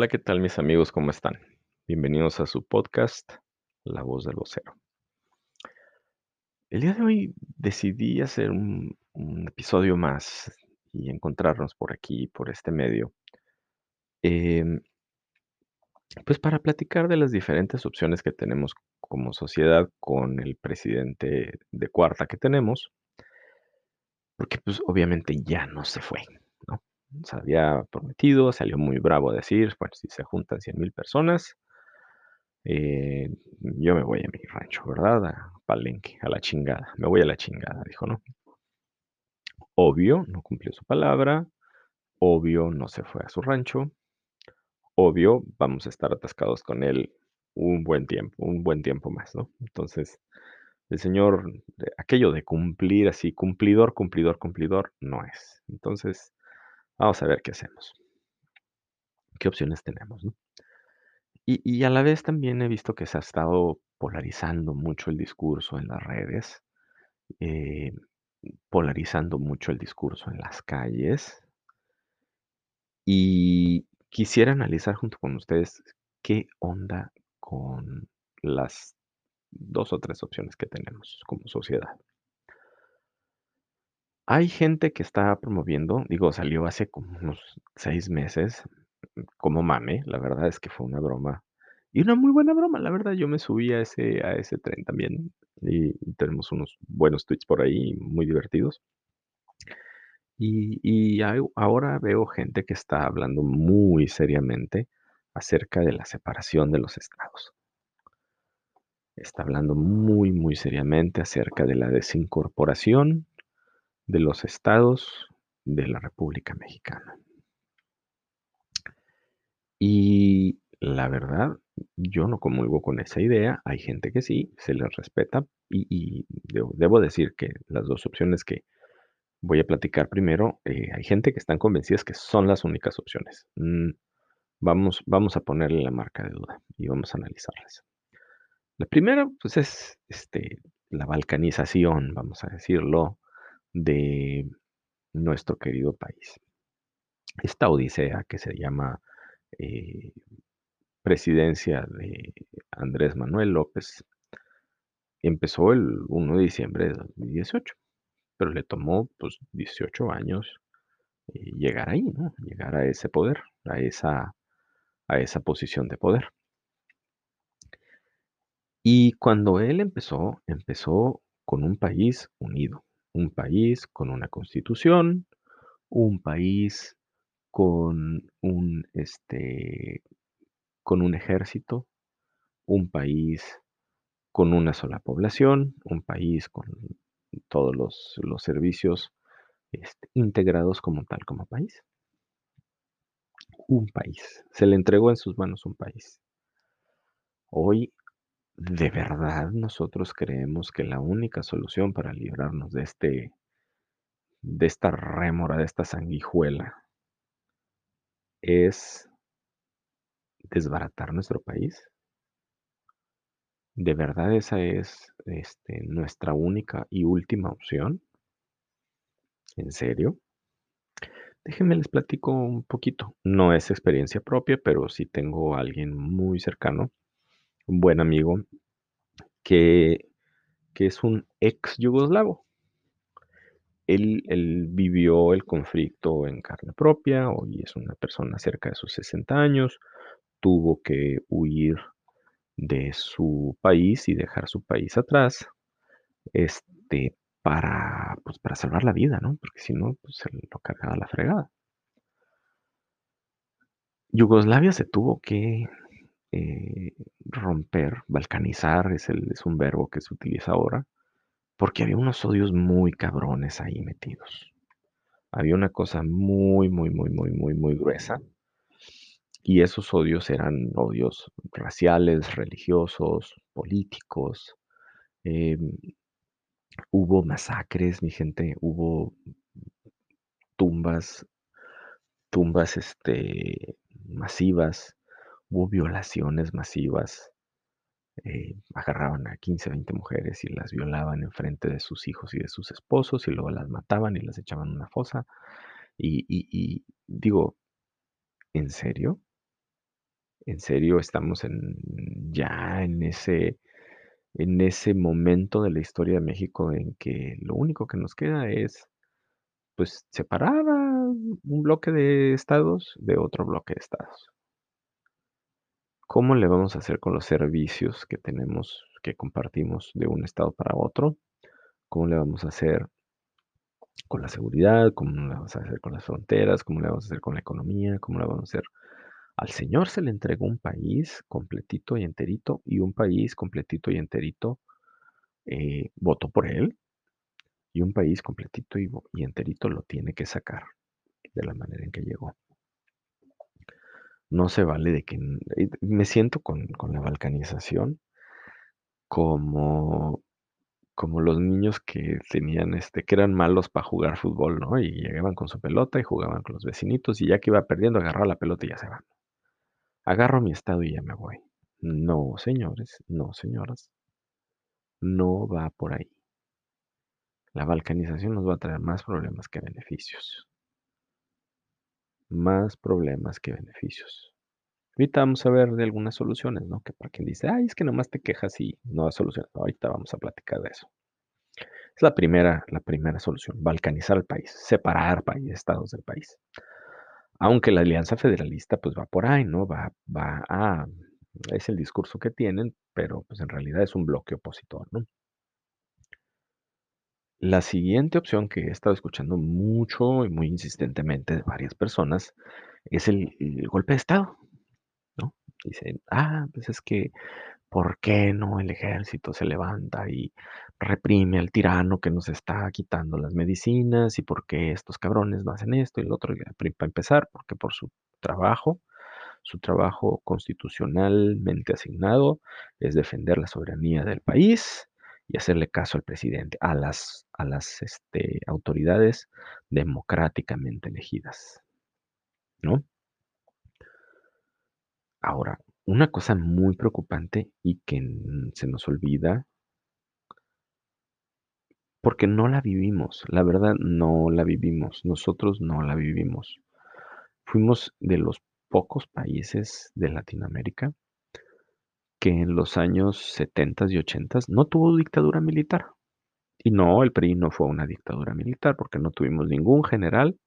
Hola, ¿qué tal mis amigos? ¿Cómo están? Bienvenidos a su podcast, La Voz del Vocero. El día de hoy decidí hacer un, episodio más y encontrarnos por aquí, por este medio, em, pues para platicar de las diferentes opciones que tenemos como sociedad con el presidente de cuarta que tenemos, porque pues obviamente ya no se fue, ¿no? Se había prometido, salió muy bravo a decir, bueno, si se juntan 100 mil personas, eh, yo me voy a mi rancho, ¿verdad? A Palenque, a la chingada. Me voy a la chingada, dijo, ¿no? Obvio, no cumplió su palabra. Obvio, no se fue a su rancho. Obvio, vamos a estar atascados con él un buen tiempo, un buen tiempo más, ¿no? Entonces, el señor, aquello de cumplir así, cumplidor, cumplidor, cumplidor, no es. Entonces, vamos a ver qué hacemos. ¿Qué opciones tenemos, no? Y, a la vez también he visto que se ha estado polarizando mucho el discurso en las redes, eh, polarizando mucho el discurso en las calles. Y quisiera analizar junto con ustedes qué onda con las dos o tres opciones que tenemos como sociedad. Hay gente que está promoviendo, digo, salió hace como unos seis meses, como mame, la verdad es que fue una broma y una muy buena broma, la verdad, yo me subí a ese, a ese tren también y, tenemos unos buenos tweets por ahí muy divertidos. Y, ahora veo gente que está hablando muy seriamente acerca de la separación de los estados. Está hablando muy, muy seriamente acerca de la desincorporación de los estados de la República Mexicana. Y la verdad, yo no comulgo con esa idea. Hay gente que sí, se les respeta. Y, debo decir que las dos opciones que voy a platicar primero, eh, hay gente que están convencidas que son las únicas opciones. Mm, vamos, vamos a ponerle la marca de duda y vamos a analizarlas. La primera, pues es este, la balcanización, vamos a decirlo, de nuestro querido país. Esta odisea que se llama eh, presidencia de Andrés Manuel López empezó el 1 de diciembre de 2018, pero le tomó pues 18 años eh, llegar ahí, ¿no? Llegar a ese poder, a esa, a esa posición de poder. Y cuando él empezó, empezó con un país unido, un país con una constitución, un país con un, este, con un ejército, un país con una sola población, un país con todos los, los servicios este, integrados como tal, como país. Un país. Se le entregó en sus manos un país. Hoy, ¿de verdad nosotros creemos que la única solución para librarnos de este, de esta rémora, de esta sanguijuela, es desbaratar nuestro país? ¿De verdad esa es este, nuestra única y última opción? ¿En serio? Déjenme les platico un poquito. No es experiencia propia, pero sí tengo a alguien muy cercano, buen amigo, que, que es un ex yugoslavo. Él, él vivió el conflicto en carne propia, hoy es una persona cerca de sus 60 años, tuvo que huir de su país y dejar su país atrás, este, para, pues, para salvar la vida, ¿no? Porque si no, pues se lo cargaba la fregada. Yugoslavia se tuvo que eh, romper, balcanizar, es, un verbo que se utiliza ahora, porque había unos odios muy cabrones ahí metidos. Había una cosa muy, muy, muy, muy, muy, muy gruesa. Y esos odios eran odios raciales, religiosos, políticos. Eh, hubo masacres, mi gente, hubo tumbas, tumbas este, masivas, hubo violaciones masivas. Eh, agarraban a 15, 20 mujeres y las violaban en frente de sus hijos y de sus esposos y luego las mataban y las echaban en una fosa. Y, digo, ¿en serio? En serio, estamos en ya en ese en ese momento de la historia de México en que lo único que nos queda es, pues, separar un bloque de estados de otro bloque de estados. ¿Cómo le vamos a hacer con los servicios que tenemos, que compartimos de un estado para otro? ¿Cómo le vamos a hacer con la seguridad? ¿Cómo le vamos a hacer con las fronteras? ¿Cómo le vamos a hacer con la economía? ¿Cómo le vamos a hacer? Al Señor se le entregó un país completito y enterito y un país completito y enterito eh, votó por él y un país completito y, y enterito lo tiene que sacar de la manera en que llegó. No se vale de que me siento con, con la balcanización como como los niños que tenían, este, que eran malos para jugar fútbol, ¿no? Y llegaban con su pelota y jugaban con los vecinitos y ya que iba perdiendo agarraba la pelota y ya se van. Agarro mi estado y ya me voy. No, señores, no, señoras. No va por ahí. La balcanización nos va a traer más problemas que beneficios. Más problemas que beneficios. Ahorita vamos a ver de algunas soluciones, ¿no? Que para quien dice, ay, es que nomás te quejas y no da solución. Ahorita vamos a platicar de eso. Es la primera, la primera solución, balcanizar el país, separar países, estados del país. Aunque la alianza federalista pues va por ahí, ¿no? Va, va a, es el discurso que tienen, pero pues en realidad es un bloque opositor, ¿no? La siguiente opción que he estado escuchando mucho y muy insistentemente de varias personas es el, el golpe de Estado, ¿no? Dicen, ah, pues es que ¿Por qué no el ejército se levanta y reprime al tirano que nos está quitando las medicinas? ¿Y por qué estos cabrones no hacen esto y lo otro? Para empezar, porque por su trabajo, su trabajo constitucionalmente asignado es defender la soberanía del país y hacerle caso al presidente, a las, a las este, autoridades democráticamente elegidas. ¿No? Ahora, una cosa muy preocupante y que se nos olvida porque no la vivimos, la verdad no la vivimos, nosotros no la vivimos. Fuimos de los pocos países de Latinoamérica que en los años 70 y 80 no tuvo dictadura militar. Y no, el PRI no fue una dictadura militar porque no tuvimos ningún general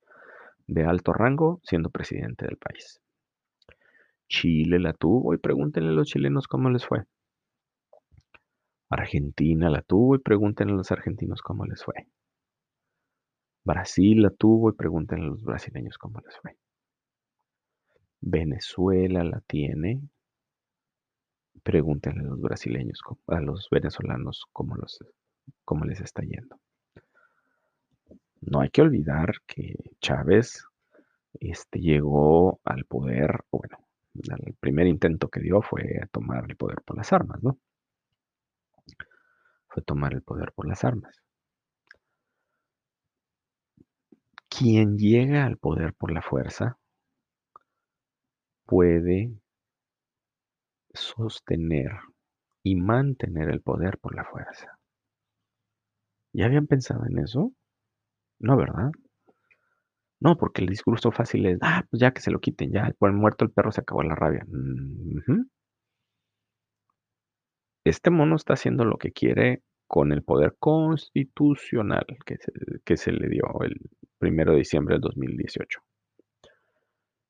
de alto rango siendo presidente del país. Chile la tuvo y pregúntenle a los chilenos cómo les fue. Argentina la tuvo y pregúntenle a los argentinos cómo les fue. Brasil la tuvo y pregúntenle a los brasileños cómo les fue. Venezuela la tiene. Pregúntenle a los brasileños, a los venezolanos cómo, los, cómo les está yendo. No hay que olvidar que Chávez este, llegó al poder, bueno, el primer intento que dio fue tomar el poder por las armas, ¿no? Fue tomar el poder por las armas. Quien llega al poder por la fuerza puede sostener y mantener el poder por la fuerza. ¿Ya habían pensado en eso? No, ¿verdad? No, porque el discurso fácil es, ah, pues ya que se lo quiten, ya, por el muerto el perro se acabó la rabia. Este mono está haciendo lo que quiere con el poder constitucional que se, que se le dio el primero de diciembre del 2018.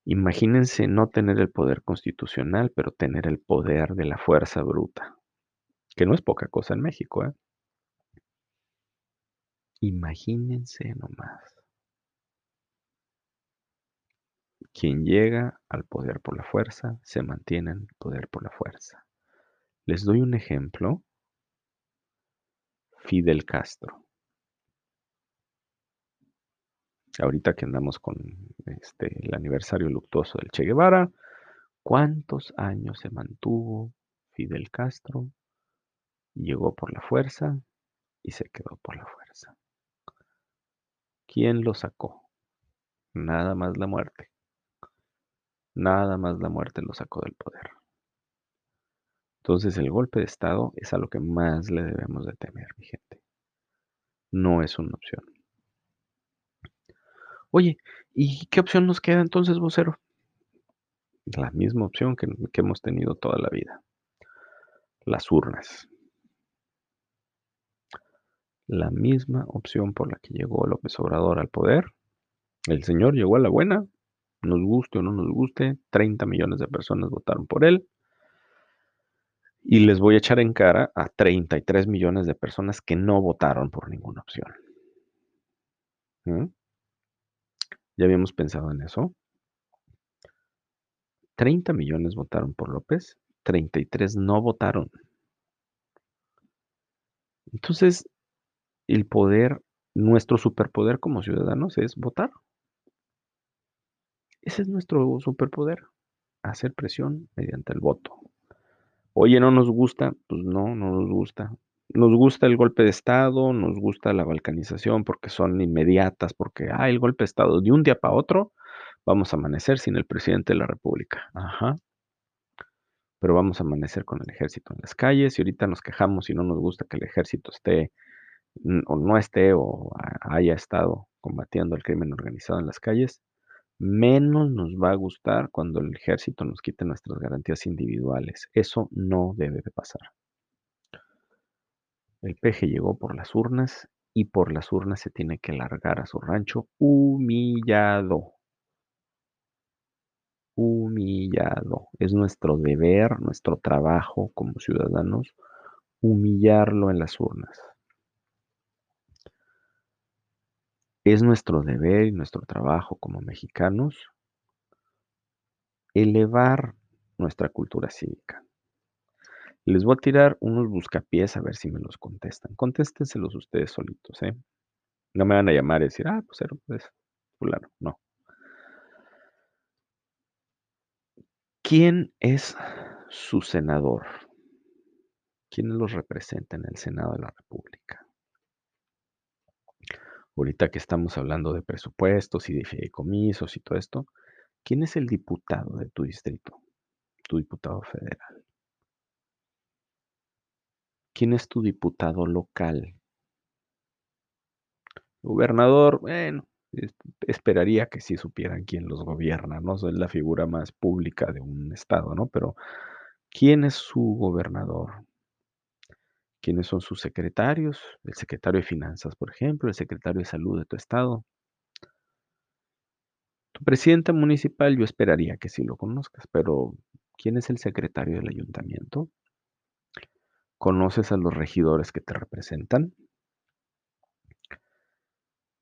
Imagínense no tener el poder constitucional, pero tener el poder de la fuerza bruta, que no es poca cosa en México, ¿eh? Imagínense nomás. Quien llega al poder por la fuerza, se mantiene en el poder por la fuerza. Les doy un ejemplo. Fidel Castro. Ahorita que andamos con este, el aniversario luctuoso del Che Guevara, ¿cuántos años se mantuvo Fidel Castro? Llegó por la fuerza y se quedó por la fuerza. ¿Quién lo sacó? Nada más la muerte. Nada más la muerte lo sacó del poder. Entonces el golpe de Estado es a lo que más le debemos de temer, mi gente. No es una opción. Oye, ¿y qué opción nos queda entonces, vocero? La misma opción que, hemos tenido toda la vida. Las urnas. La misma opción por la que llegó López Obrador al poder. El señor llegó a la buena, nos guste o no nos guste, 30 millones de personas votaron por él. Y les voy a echar en cara a 33 millones de personas que no votaron por ninguna opción. ¿Mm? ¿Ya habíamos pensado en eso? 30 millones votaron por López, 33 no votaron. Entonces, el poder, nuestro superpoder como ciudadanos es votar. Ese es nuestro superpoder, hacer presión mediante el voto. Oye, no nos gusta, pues no, no nos gusta. Nos gusta el golpe de Estado, nos gusta la balcanización porque son inmediatas, porque, ah, el golpe de Estado, de un día para otro, vamos a amanecer sin el presidente de la República. Ajá. Pero vamos a amanecer con el ejército en las calles y ahorita nos quejamos y no nos gusta que el ejército esté o no esté o haya estado combatiendo el crimen organizado en las calles, menos nos va a gustar cuando el ejército nos quite nuestras garantías individuales. Eso no debe de pasar. El peje llegó por las urnas y por las urnas se tiene que largar a su rancho humillado. Humillado. Es nuestro deber, nuestro trabajo como ciudadanos, humillarlo en las urnas. Es nuestro deber y nuestro trabajo como mexicanos elevar nuestra cultura cívica. Les voy a tirar unos buscapiés a ver si me los contestan. Contéstenselos ustedes solitos, ¿eh? No me van a llamar y decir, ah, pues era pues, fulano. No. ¿Quién es su senador? ¿Quién los representa en el Senado de la República? Ahorita que estamos hablando de presupuestos y de fideicomisos y todo esto, ¿quién es el diputado de tu distrito? Tu diputado federal. ¿Quién es tu diputado local? Gobernador, bueno, esperaría que sí supieran quién los gobierna, ¿no? Es la figura más pública de un estado, ¿no? Pero, ¿quién es su gobernador? ¿Quiénes son sus secretarios? El secretario de Finanzas, por ejemplo, el secretario de Salud de tu estado. Tu presidente municipal, yo esperaría que sí lo conozcas, pero ¿quién es el secretario del ayuntamiento? ¿Conoces a los regidores que te representan?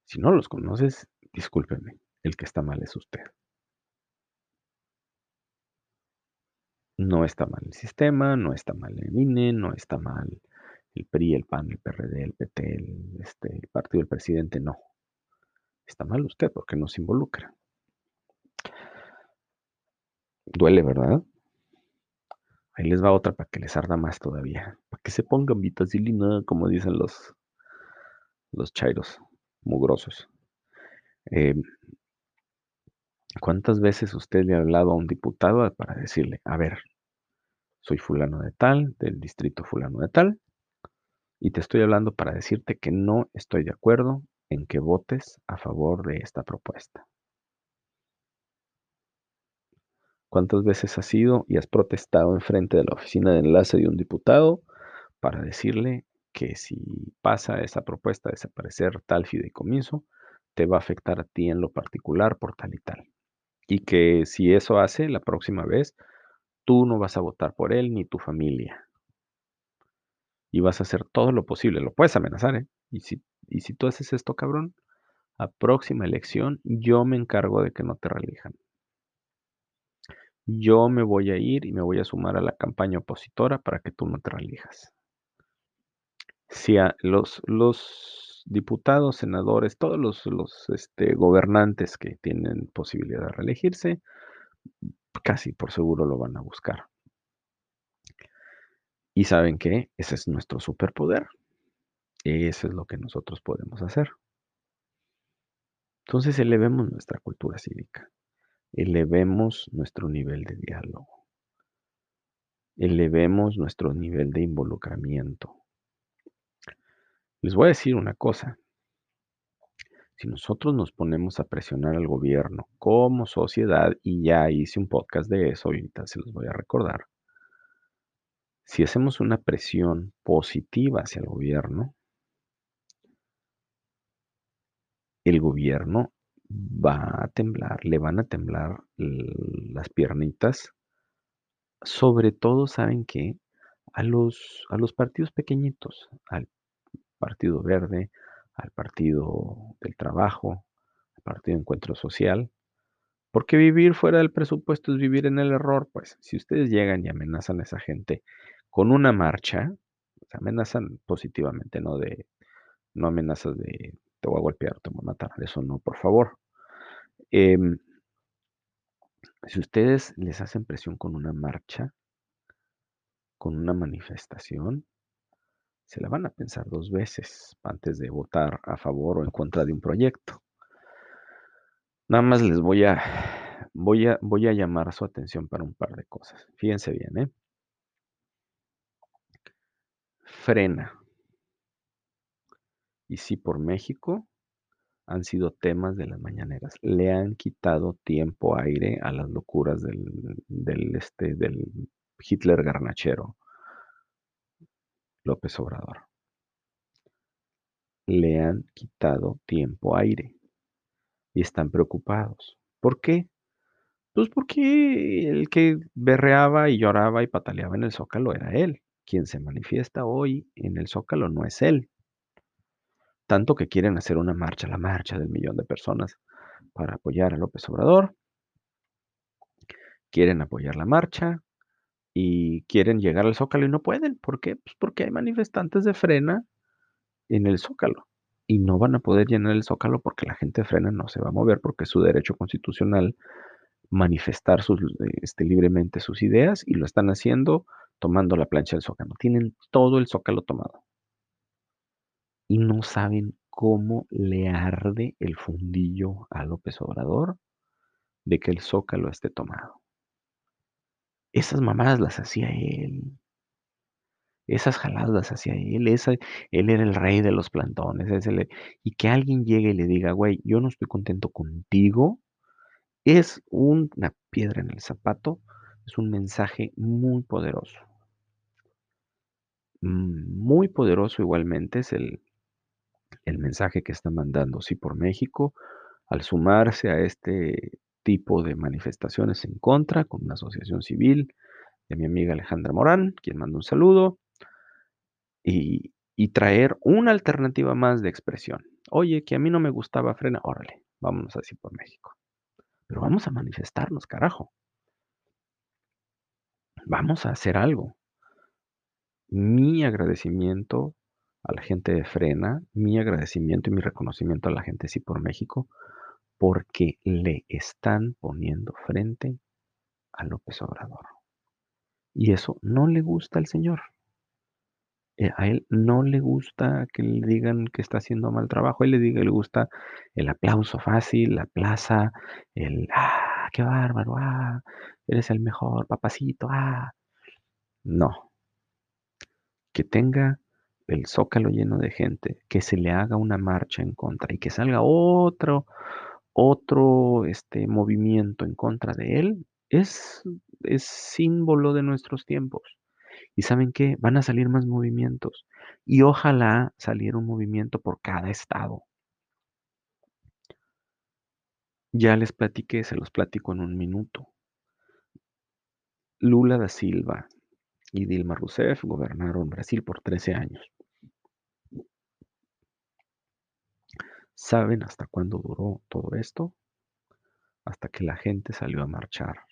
Si no los conoces, discúlpeme, el que está mal es usted. No está mal el sistema, no está mal el INE, no está mal el PRI, el PAN, el PRD, el PT, el, este, el partido del presidente, no. Está mal usted porque no se involucra. Duele, ¿verdad? Ahí les va otra para que les arda más todavía. Para que se pongan vitacilina, como dicen los, los chairos mugrosos. Eh, ¿Cuántas veces usted le ha hablado a un diputado para decirle, a ver, soy fulano de tal, del distrito fulano de tal, y te estoy hablando para decirte que no estoy de acuerdo en que votes a favor de esta propuesta? ¿Cuántas veces has ido y has protestado enfrente de la oficina de enlace de un diputado para decirle que si pasa esa propuesta de desaparecer tal fideicomiso, te va a afectar a ti en lo particular por tal y tal? Y que si eso hace, la próxima vez, tú no vas a votar por él ni tu familia. Y vas a hacer todo lo posible. Lo puedes amenazar, ¿eh? Y si, y si tú haces esto, cabrón, a próxima elección yo me encargo de que no te reelijan yo me voy a ir y me voy a sumar a la campaña opositora para que tú no te reelijas. Si a los, diputados, senadores, todos los, los este, gobernantes que tienen posibilidad de reelegirse, casi por seguro lo van a buscar. Y saben que ese es nuestro superpoder. Eso es lo que nosotros podemos hacer. Entonces elevemos nuestra cultura cívica elevemos nuestro nivel de diálogo, elevemos nuestro nivel de involucramiento. Les voy a decir una cosa. Si nosotros nos ponemos a presionar al gobierno como sociedad, y ya hice un podcast de eso, ahorita se los voy a recordar. Si hacemos una presión positiva hacia el gobierno, el gobierno va a temblar, le van a temblar las piernitas. Sobre todo, ¿saben qué? A los, a los partidos pequeñitos, al Partido Verde, al Partido del Trabajo, al Partido Encuentro Social. Porque vivir fuera del presupuesto es vivir en el error, pues si ustedes llegan y amenazan a esa gente con una marcha, amenazan positivamente, no de, no amenazas de te voy a golpear, te voy a matar, eso no, por favor. Em, si ustedes les hacen presión con una marcha, con una manifestación, se la van a pensar dos veces antes de votar a favor o en contra de un proyecto. Nada más les voy a, voy a, voy a llamar su atención para un par de cosas. Fíjense bien, ¿eh? Frena. Y sí por México han sido temas de las mañaneras. Le han quitado tiempo, aire a las locuras del, este, del Hitler garnachero, López Obrador. Le han quitado tiempo, aire y están preocupados. ¿Por qué? Pues porque el que berreaba y lloraba y pataleaba en el zócalo era él. Quien se manifiesta hoy en el zócalo no es él, tanto que quieren hacer una marcha, la marcha del millón de personas para apoyar a López Obrador. Quieren apoyar la marcha y quieren llegar al Zócalo y no pueden. ¿Por qué? Pues porque hay manifestantes de frena en el Zócalo y no van a poder llenar el Zócalo porque la gente frena no se va a mover porque es su derecho constitucional manifestar este, libremente sus ideas y lo están haciendo tomando la plancha del Zócalo. Tienen todo el Zócalo tomado y no saben cómo le arde el fundillo a López Obrador de que el zócalo esté tomado. Esas mamadas las hacía él. Esas jaladas las hacía él. él era el rey de los plantones. y que alguien llegue y le diga, güey, yo no estoy contento contigo, es una piedra en el zapato, es un mensaje muy poderoso. Mm, muy poderoso igualmente es el, el mensaje que está mandando Sí por México al sumarse a este tipo de manifestaciones en contra con una asociación civil de mi amiga Alejandra Morán, quien manda un saludo, y, y traer una alternativa más de expresión. Oye, que a mí no me gustaba frena, órale, vámonos así por México. Pero vamos a manifestarnos, carajo. Vamos a hacer algo. Mi agradecimiento a la gente de Frena, mi agradecimiento y mi reconocimiento a la gente de Sí por México, porque le están poniendo frente a López Obrador. Y eso no le gusta al señor. Eh, a él no le gusta que le digan que está haciendo mal trabajo. A él le, diga, le gusta el aplauso fácil, la plaza, el ¡ah, qué bárbaro! ¡ah, eres el mejor, papacito! ¡ah! No. Que tenga el zócalo lleno de gente, que se le haga una marcha en contra y que salga otro, otro este, movimiento en contra de él, es, es símbolo de nuestros tiempos. Y saben qué, van a salir más movimientos. Y ojalá saliera un movimiento por cada estado. Ya les platiqué, se los platico en un minuto. Lula da Silva y Dilma Rousseff gobernaron Brasil por 13 años. ¿Saben hasta cuándo duró todo esto? Hasta que la gente salió a marchar.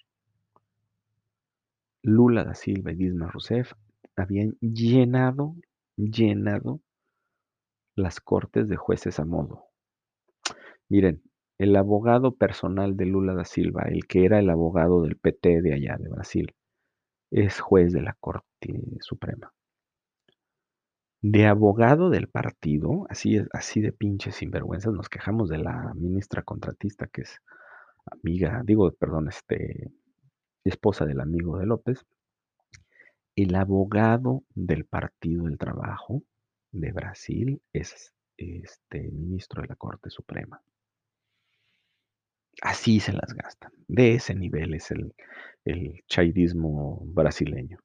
Lula da Silva y Dilma Rousseff habían llenado, llenado las cortes de jueces a modo. Miren, el abogado personal de Lula da Silva, el que era el abogado del PT de allá de Brasil, es juez de la Corte Suprema de abogado del partido, así, así de pinches sinvergüenzas, nos quejamos de la ministra contratista que es amiga, digo, perdón, este, esposa del amigo de López, el abogado del Partido del Trabajo de Brasil es este, ministro de la Corte Suprema. Así se las gastan. De ese nivel es el, el brasileño.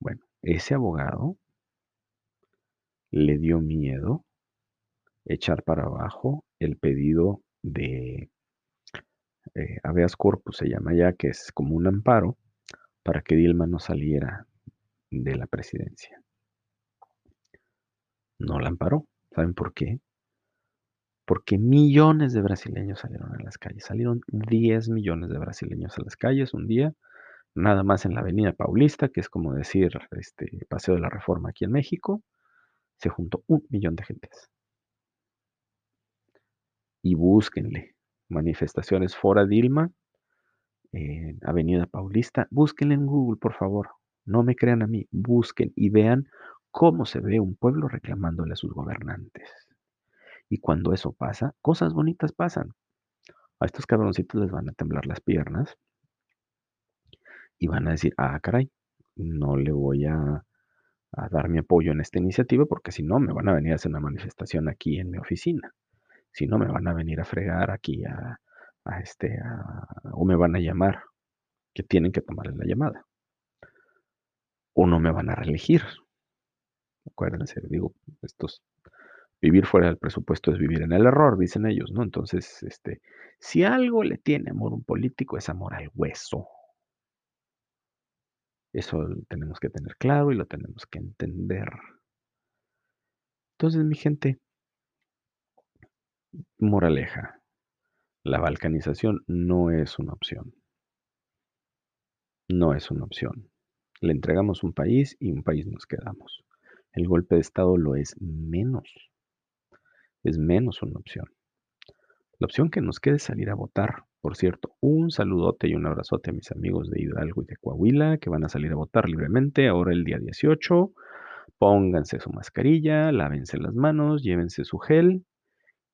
Bueno, ese abogado le dio miedo echar para abajo el pedido de eh, habeas corpus, se llama ya, que es como un amparo para que Dilma no saliera de la presidencia. No la amparó. ¿Saben por qué? Porque millones de brasileños salieron a las calles. Salieron 10 millones de brasileños a las calles un día, nada más en la Avenida Paulista, que es como decir este Paseo de la Reforma aquí en México, se juntó un millón de gentes. Y búsquenle manifestaciones fora Dilma, en Avenida Paulista, búsquenle en Google, por favor. No me crean a mí, busquen y vean cómo se ve un pueblo reclamándole a sus gobernantes. Y cuando eso pasa, cosas bonitas pasan. A estos cabroncitos les van a temblar las piernas y van a decir, ah, caray, no le voy a, dar mi apoyo en esta iniciativa porque si no me van a venir a hacer una manifestación aquí en mi oficina. Si no me van a venir a fregar aquí a, este, o me van a llamar, que tienen que tomar la llamada. O no me van a reelegir. Acuérdense, digo, estos vivir fuera del presupuesto es vivir en el error, dicen ellos, ¿no? Entonces, este, si algo le tiene amor a un político es amor al hueso. Eso tenemos que tener claro y lo tenemos que entender. Entonces, mi gente, moraleja, la balcanización no es una opción. No es una opción. Le entregamos un país y un país nos quedamos. El golpe de Estado lo es menos. Es menos una opción. La opción que nos quede es salir a votar. Por cierto, un saludote y un abrazote a mis amigos de Hidalgo y de Coahuila que van a salir a votar libremente ahora el día 18. Pónganse su mascarilla, lávense las manos, llévense su gel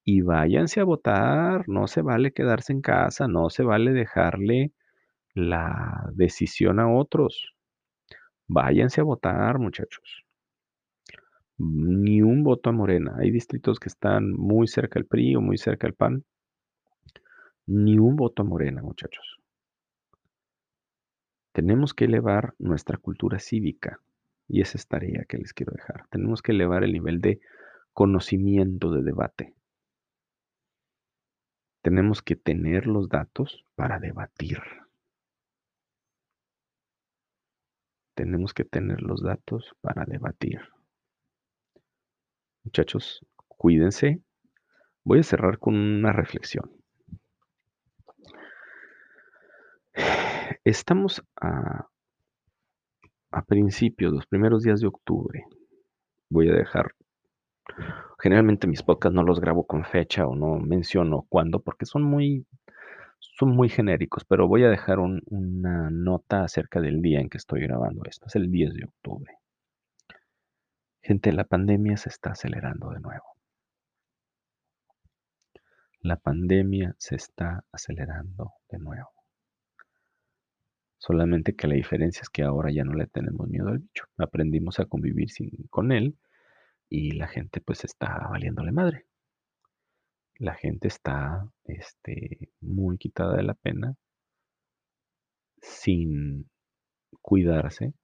y váyanse a votar. No se vale quedarse en casa, no se vale dejarle la decisión a otros. Váyanse a votar, muchachos. Ni un voto a Morena. Hay distritos que están muy cerca del PRI o muy cerca del PAN. Ni un voto a Morena, muchachos. Tenemos que elevar nuestra cultura cívica. Y esa es tarea que les quiero dejar. Tenemos que elevar el nivel de conocimiento de debate. Tenemos que tener los datos para debatir. Tenemos que tener los datos para debatir. Muchachos, cuídense. Voy a cerrar con una reflexión. Estamos a, principios, los primeros días de octubre. Voy a dejar. Generalmente mis podcasts no los grabo con fecha o no menciono cuándo porque son muy, son muy genéricos, pero voy a dejar una nota acerca del día en que estoy grabando esto. Es el 10 de octubre. Gente, la pandemia se está acelerando de nuevo. La pandemia se está acelerando de nuevo. Solamente que la diferencia es que ahora ya no le tenemos miedo al bicho. Aprendimos a convivir sin, con él y la gente pues está valiéndole madre. La gente está este, muy quitada de la pena, sin cuidarse,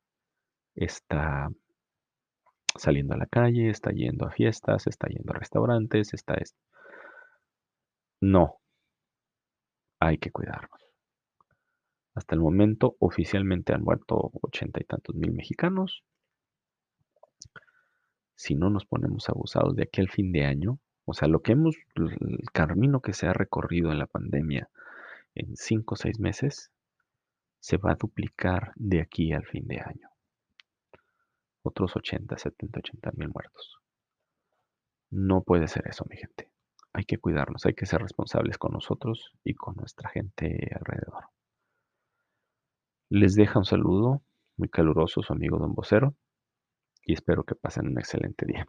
está saliendo a la calle, está yendo a fiestas, está yendo a restaurantes, está... No, hay que cuidarnos. Hasta el momento oficialmente han muerto ochenta y tantos mil mexicanos. Si no nos ponemos abusados de aquí al fin de año, o sea, lo que hemos, el camino que se ha recorrido en la pandemia en cinco o seis meses, se va a duplicar de aquí al fin de año otros 80, 70, 80 mil muertos. No puede ser eso, mi gente. Hay que cuidarnos, hay que ser responsables con nosotros y con nuestra gente alrededor. Les deja un saludo muy caluroso su amigo Don Vocero y espero que pasen un excelente día.